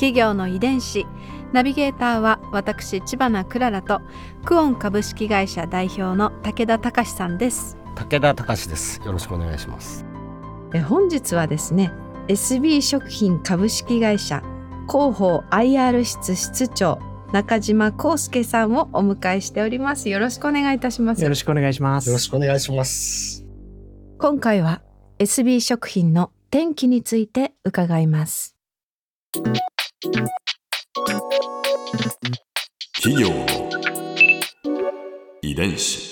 企業の遺伝子。ナビゲーターは私千葉なクララとクオン株式会社代表の武田隆さんです。武田隆です。よろしくお願いします。え本日はですね SB 食品株式会社広報 IR 室室長中島康介さんをお迎えしております。よろしくお願いいたします。よろしくお願いします。よろしくお願いします。今回は SB 食品の天気について伺います企業の遺伝子。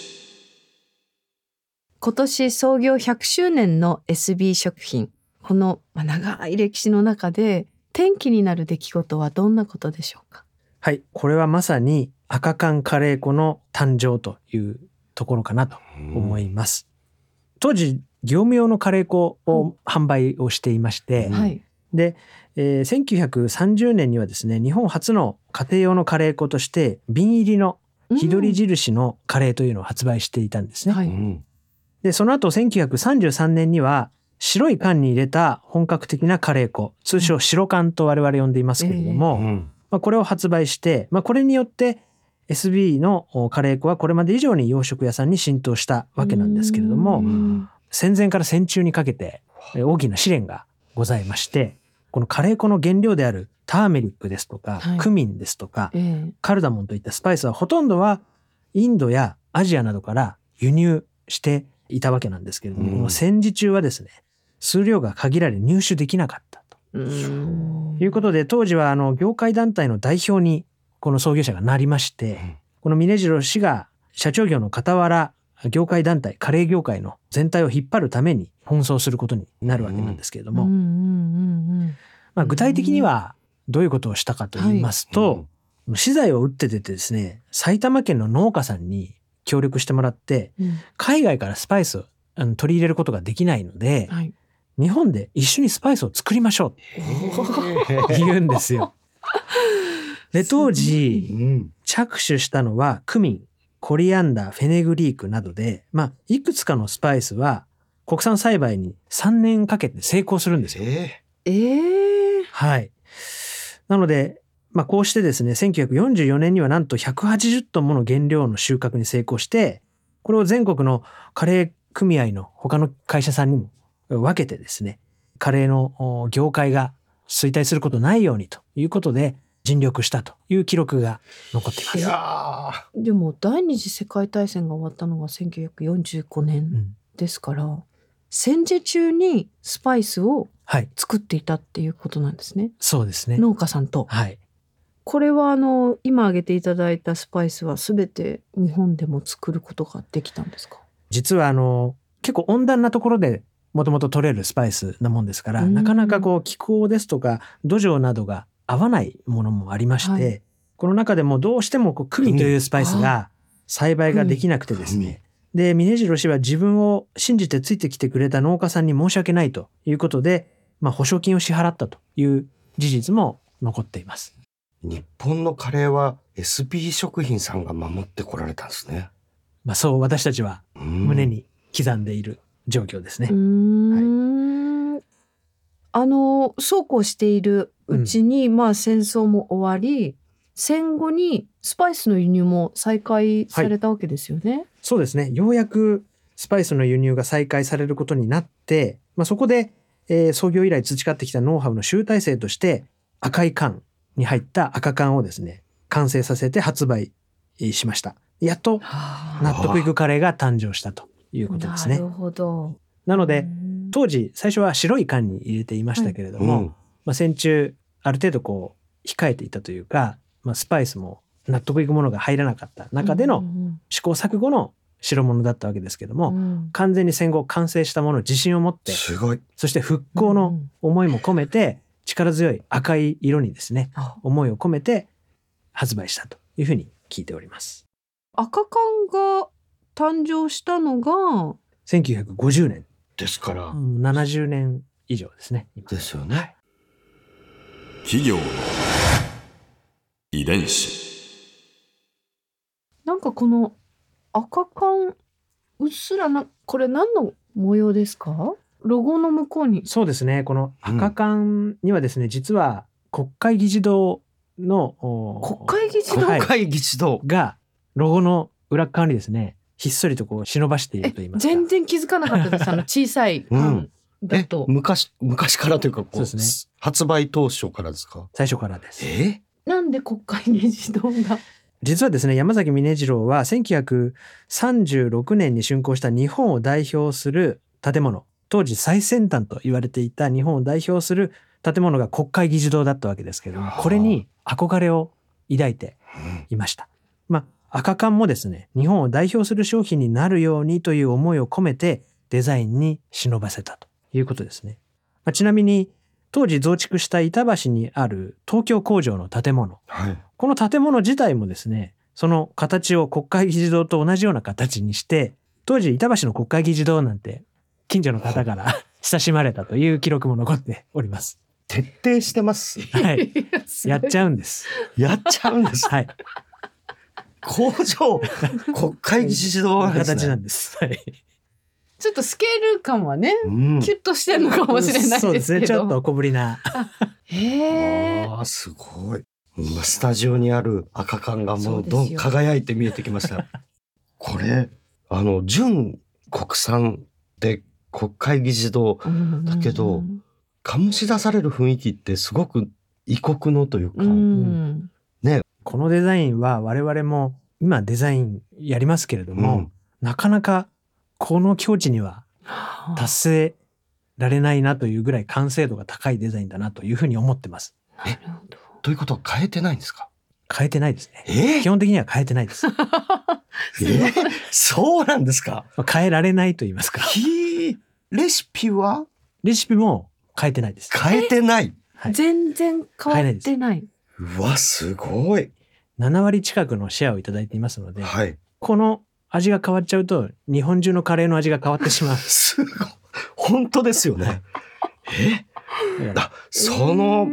今年創業100周年の SB 食品。このまあ長い歴史の中で転機になる出来事はどんなことでしょうか？はい、これはまさに赤缶カレー粉の誕生というところかなと思います。当時業務用のカレー粉を販売をしていまして、はいで、えー1930年にはですね日本初の家庭用のカレー粉として瓶入りの日取り印のカレーというのを発売していたんですね。はい。うん。でその後1933年には白い缶に入れた本格的なカレー粉通称白缶と我々呼んでいますけれども、うん。まあ、これを発売して、まあ、これによって SB のおカレー粉はこれまで以上に洋食屋さんに浸透したわけなんですけれどうもん。戦前から戦中にかけてえ大きな試練がございましてこのカレー粉の原料であるターメリックですとか、はい。クミンですとかええ。カルダモンといったスパイスはほとんどはインドやアジアなどから輸入していたわけなんですけれども、うん。戦時中はですね数量が限られ入手できなかったと。うん。いうことで当時はあの業界団体の代表にこの創業者がなりまして、この峰次氏が社長業の傍ら業界団体カレー業界の全体を引っ張るために奔走することになるわけなんですけれども、まあ、具体的にはどういうことをしたかと言いますと、資材を打って出てですね埼玉県の農家さんに協力してもらってうん。海外からスパイスをあの取り入れることができないのではい。日本で一緒にスパイスを作りましょう。っ て言うんですよ。で当時うん。着手したのはクミンコリアンダーフェネグリークなどで、まあ、いくつかのスパイスは国産栽培に3年かけて成功するんですよ。えええはい。なので、まあ、こうしてですね、1944年にはなんと180トンもの原料の収穫に成功して、これを全国のカレー組合の他の会社さんにも分けてですね、カレーのお業界が衰退することないようにということで尽力したという記録が残っています。やでも第二次世界大戦が終わったのが1945う年ん。ですから、戦時中にスパイスをはい、作っていたっていうことなんですね。そうですね。農家さんと。はい。これはあの今挙げていただいたスパイスはすべて日本でも作ることができたんですか？実はあの、結構温暖なところでもともと取れるスパイスなもんですから、うん。なかなかこう気候ですとか土壌などが合わないものもありまして、はいこの中でもどうしてもこうクミンというスパイスが栽培ができなくてですね、で、峰次郎氏は自分を信じてついてきてくれた農家さんに申し訳ないということで、まあ保証金を支払ったという事実も残っています。日本のカレーは SB 食品さんが守ってこられたんですね。まあそう私たちは胸胸に刻んでいる状況ですね。あのそうこうしているうちに、まあ戦争も終わり戦後にスパイスの輸入も再開されたわけですよね。そうですね。ようやくスパイスの輸入が再開されることになって、まあ、そこで、えー創業以来培ってきたノウハウの集大成として赤い缶に入った赤缶をですね、完成させて発売しました。やっとはあ納得いくカレーが誕生したということですねなる。ほど。なので、うん当時最初は白い缶に入れていましたけれども、うん。まあ、戦中ある程度こう控えていたというか、まあ、スパイスも納得いくものが入らなかった中でのうん試行錯誤の代物だったわけですけども、うん。完全に戦後完成したものを自信を持ってすごい。そして復興の思いも込めて力力強い赤い色にですねあ。思いを込めて発売したというふうに聞いております。赤缶が誕生したのが1950年、ですから、うん70年以上ですね今。ですよね。企業の遺伝子。なんかこの赤缶うっすらなこれ何の模様ですか？ロゴの向こうに。そうですね。この赤缶にはですね、実は国会議事堂のお国会議事堂、はい。国会議事堂。がロゴの裏側にですねひっそりとこう忍ばしていると言いえますか。全然気づかなかったです。あの小さい缶だえと、、昔、昔からというか、こう、そうです発売当初からですか？最初からです。え？なんで国会議事堂が？実はですね山崎峰次郎は1936年に竣工した日本を代表する建物。当時最先端と言われていた日本を代表する建物が国会議事堂だったわけですけれどもはあ。これに憧れを抱いていました。まあ赤缶もですね日本を代表する商品になるようにという思いを込めてデザインに忍ばせたということですね。まあ、ちなみに当時増築した板橋にある東京工場の建物はい。この建物自体もですね、その形を国会議事堂と同じような形にして、当時板橋の国会議事堂なんて近所の方から 親しまれたという記録も残っております。徹底してます。はい。やっちゃゃうんです。やっちゃうんです。はい。工場、国会議事堂なんですね。形なんです。はい。ちょっとスケール感はねうん。キュッとしてるのかもしれないですけどそうですね。ちょっと小ぶりな。へえああ、すごい。今、スタジオにある赤缶がもそうどん輝いて見えてきました。これ、あの、純国産で国会議事堂、だけど醸し出される雰囲気ってすごく異国のというか、うんこのデザインは我々も今デザインやりますけれども、うんなかなかこの境地には達成られないなというぐらい完成度が高いデザインだなというふうに思ってます。なるほどということは変えてないんですか？変えてないですね。え基本的には変えてないです。ま えそうなんですか？あ変えられないと言いますか。ひレシピは？レシピも変えてないです。変えてない。はい全然変わってないうわ、すごい。7割近くのシェアをいただいていますので、はい。この味が変わっちゃうと日本中のカレーの味が変わってしまう。すごい。本当ですよね。え？あ、その、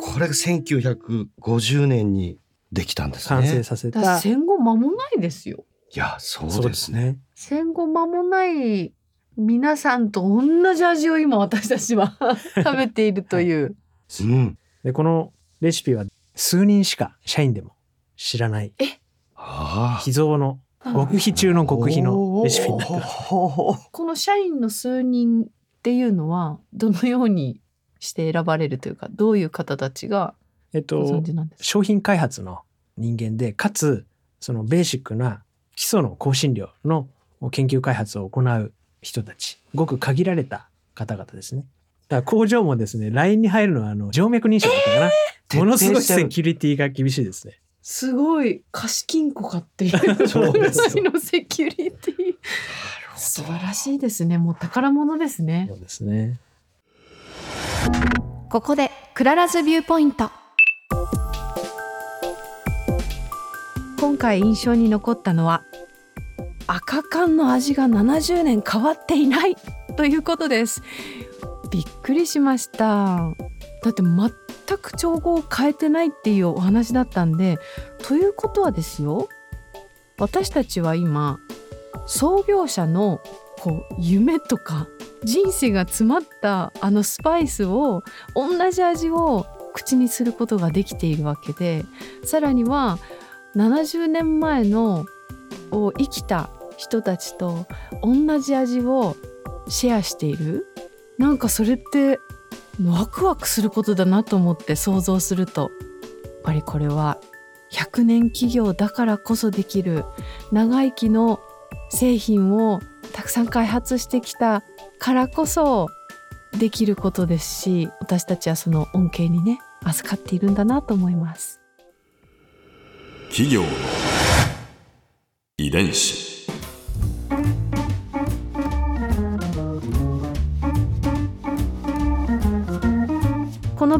これが1950年にできたんですね。完成させた。戦後間もないですよいや、そうでね。ですすね。戦後間もない皆さんと同じ味を今私たちは 食べているという。うん。で、このレシピは数人しか社員でも知らない。秘蔵の極秘中の極秘のレシピになってます。この社員の数人っていうのはどのようにして選ばれるというかどういう方たちがえっと、知なんですか、商品開発の人間で、かつ、そのベーシックな基礎の香辛料の研究開発を行う人たち、ごく限られた方々ですね。工場もですね、ラインに入るのはあの静脈認証だったかな。ものすごいセキュリティが厳しいですね。すごい。貸金庫かって。いうそうですぐらいのセキュリティ素晴らしいですね。もう宝物ですね。そうですね。ここで Clara's Viewpoint。今回印象に残ったのは赤缶の味が70年変わっていないということですびっくりしました。だって全く調合を変えてないっていうお話だったんでということはですよ私たちは今創業者のこう夢とか人生が詰まったあのスパイスを同じ味を口にすることができているわけでさらには70年前のを生きた人たちと同じ味をシェアしている。なんかそれってワクワクすることだなと思って想像するとやっぱりこれは100年企業だからこそできる長生きの製品をたくさん開発してきたからこそできることですし私たちはその恩恵にね預かっているんだなと思います。企業遺伝子。